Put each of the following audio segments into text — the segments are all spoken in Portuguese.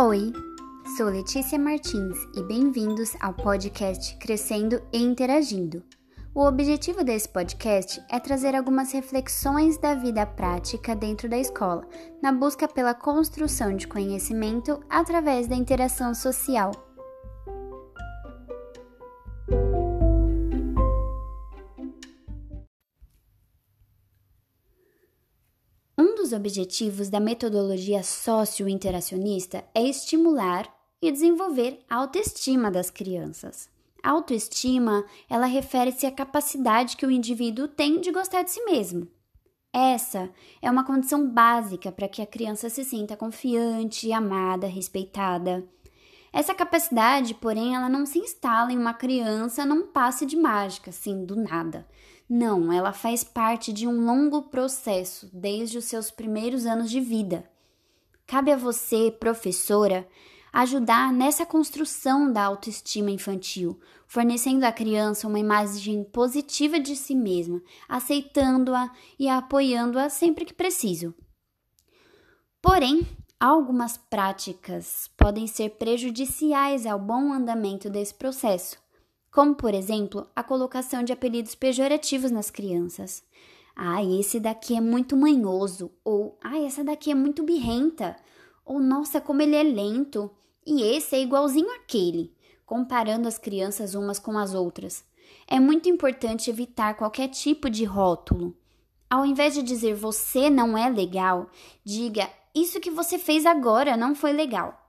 Oi, sou Letícia Martins e bem-vindos ao podcast Crescendo e Interagindo. O objetivo desse podcast é trazer algumas reflexões da vida prática dentro da escola, na busca pela construção de conhecimento através da interação social. Dos objetivos da metodologia socio-interacionista é estimular e desenvolver a autoestima das crianças. A autoestima, ela refere-se à capacidade que o indivíduo tem de gostar de si mesmo. Essa é uma condição básica para que a criança se sinta confiante, amada, respeitada. Essa capacidade, porém, ela não se instala em uma criança num passe de mágica, assim, do nada. Não, ela faz parte de um longo processo, desde os seus primeiros anos de vida. Cabe a você, professora, ajudar nessa construção da autoestima infantil, fornecendo à criança uma imagem positiva de si mesma, aceitando-a e apoiando-a sempre que preciso. Porém, algumas práticas podem ser prejudiciais ao bom andamento desse processo como por exemplo a colocação de apelidos pejorativos nas crianças. Ah, esse daqui é muito manhoso, ou ah, essa daqui é muito birrenta, ou nossa, como ele é lento, e esse é igualzinho àquele, comparando as crianças umas com as outras. É muito importante evitar qualquer tipo de rótulo. Ao invés de dizer você não é legal, diga isso que você fez agora não foi legal.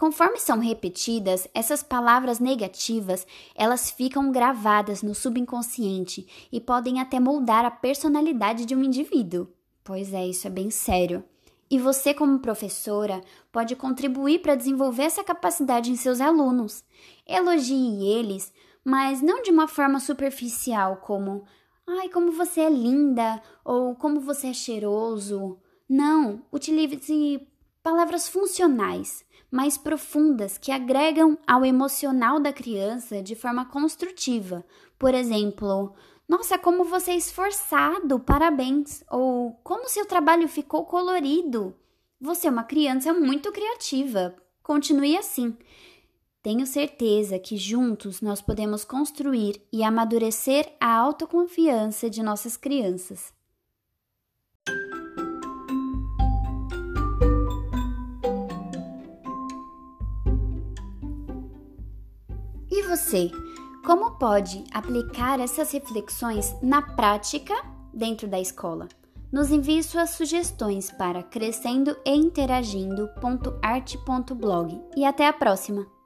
Conforme são repetidas, essas palavras negativas, elas ficam gravadas no subconsciente e podem até moldar a personalidade de um indivíduo. Pois é, isso é bem sério. E você, como professora, pode contribuir para desenvolver essa capacidade em seus alunos. Elogie eles, mas não de uma forma superficial, como ai, como você é linda ou como você é cheiroso. Não, utilize palavras funcionais mais profundas que agregam ao emocional da criança de forma construtiva. Por exemplo, nossa, como você é esforçado, parabéns! Ou como seu trabalho ficou colorido! Você é uma criança muito criativa. Continue assim. Tenho certeza que juntos nós podemos construir e amadurecer a autoconfiança de nossas crianças. Você, como pode aplicar essas reflexões na prática dentro da escola? Nos envie suas sugestões para crescendo e interagindo.arte.blog e até a próxima!